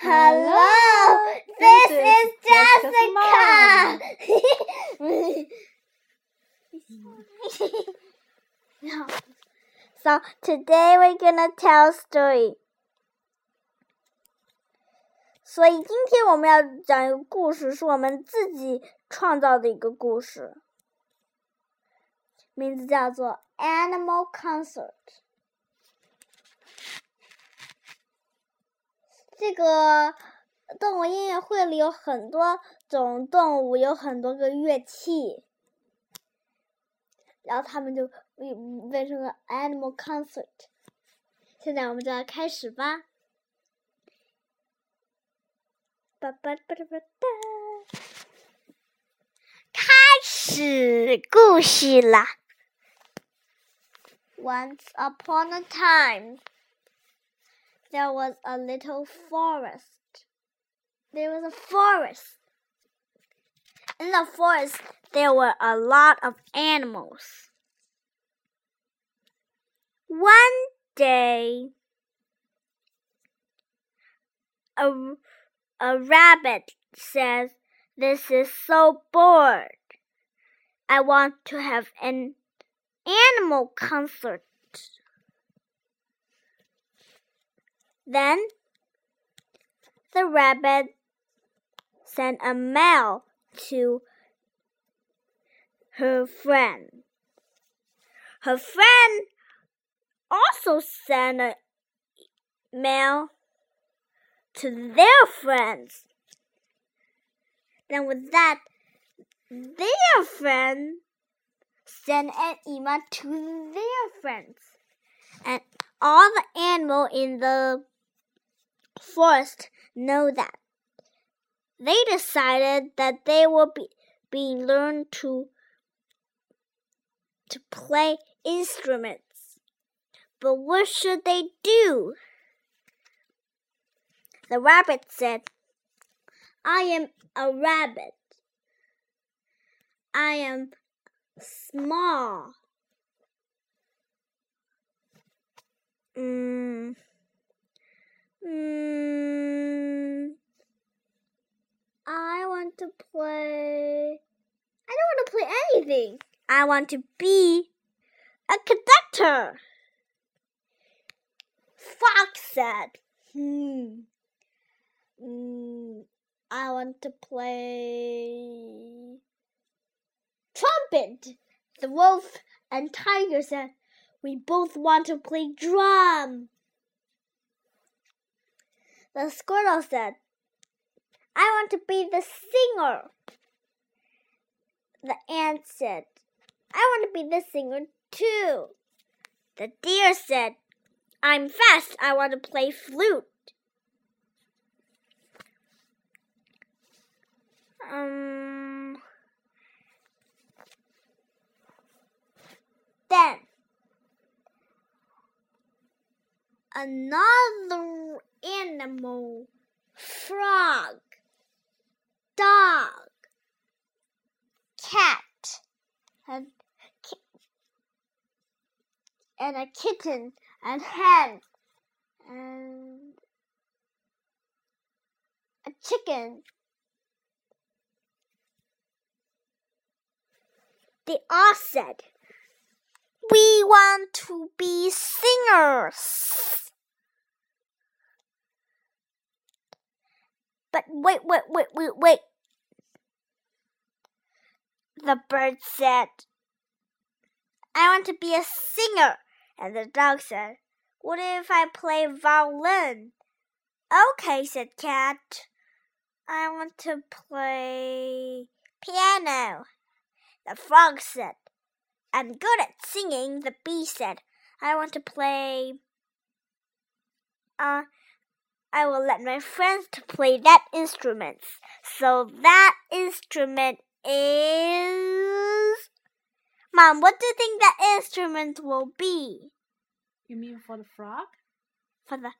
Hello, this is Jessica. so today we're gonna tell a story. 所以今天我们要讲一个故事，是我们自己创造的一个故事，名字叫做《Animal Concert》。 这个动物音乐会里有很多种动物，有很多个乐器，然后他们就变成了 animal concert。现在我们就要开始吧！叭叭叭叭叭，开始故事啦！Once upon a time there was a little forest. There was a forest. In the forest, there were a lot of animals. One day, a, a rabbit says, This is so bored. I want to have an animal concert. Then the rabbit sent a mail to her friend. Her friend also sent a mail to their friends. Then with that, their friend sent an email to their friends. And all the animal in the forest know that. They decided that they will be, be learned to to play instruments. But what should they do? The rabbit said, I am a rabbit. I am small. Mm. Mm, I want to play. I don't want to play anything. I want to be a conductor. Fox said, Hmm. Mm, I want to play trumpet. The wolf and tiger said, We both want to play drum. The squirrel said, I want to be the singer. The ant said, I want to be the singer too. The deer said, I'm fast. I want to play flute. Um, then another animal, frog, dog, cat, and, and a kitten, and hen, and a chicken. They all said, We want to be singers. But wait, wait, wait, wait, wait. The bird said, I want to be a singer. And the dog said, What if I play violin? Okay, said Cat. I want to play piano. The frog said, I'm good at singing. The bee said, I want to play. Uh, I will let my friends to play that instrument. So that instrument is. Mom, what do you think that instrument will be? You mean for the frog? For the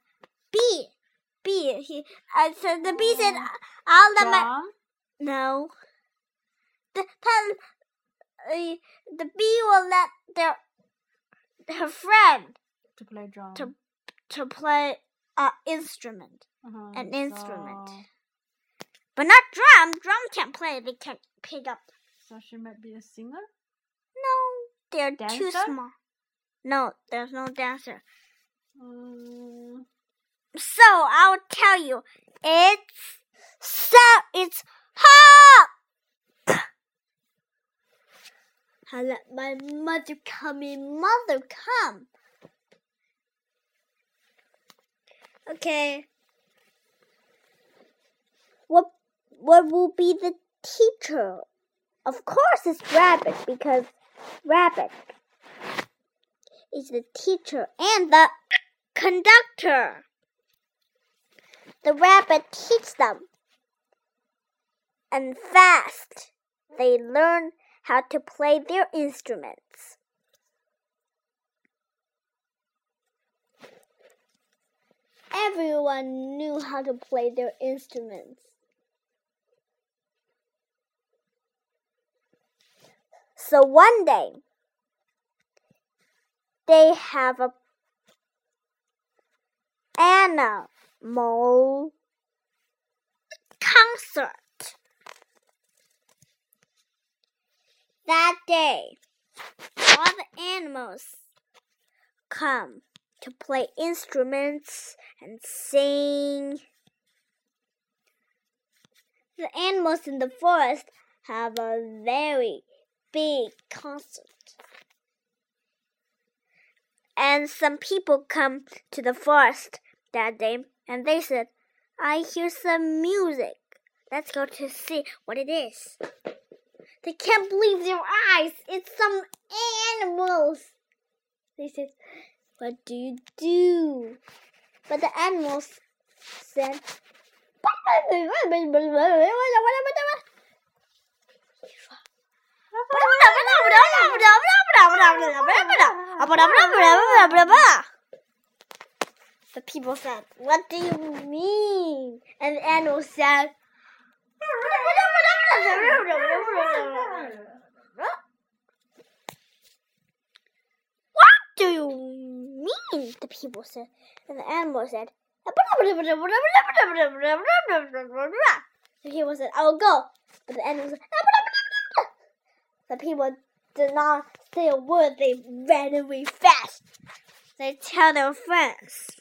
bee. Bee. He, uh, so the bee said, I'll let my. No. The, 他, uh, the bee will let their her friend To play drum. To- to play a instrument, Uh-huh, an instrument, So, but not drum. Drum can't play. They can't pick up. so she might be a singer. No, they're too small. No, there's no dancer. Um, So I'll tell you, it's so it's hot. I let my mother come in. Mother, come. Okay. What what will be the teacher? Of course, it's Rabbit because Rabbit is the teacher and the conductor. The rabbit teaches them, and fast they learn how to play their instruments. Knew how to play their instruments. So one day, they have a animal concert. That day, all the animals come to play instruments and sing. The animals in the forest have a very big concert. And some people come to the forest that day and they said, I hear some music. Let's go to see what it is. They can't believe their eyes. It's some animals. They said, What do you do? But the animals said, The people said, What do you mean? And the animal said, What do you mean? The people said. And the animal said, The people said, I will go. But the animal said, The people did not say a word. They ran away fast. They tell their friends.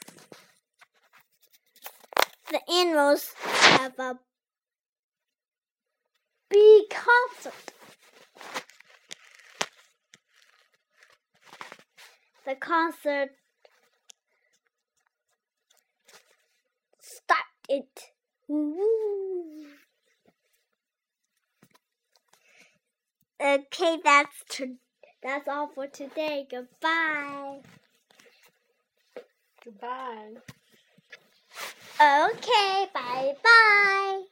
The animals have a big concert. The concert started. Woo. Okay, that's to, that's all for today. Goodbye. goodbye. Okay, bye bye.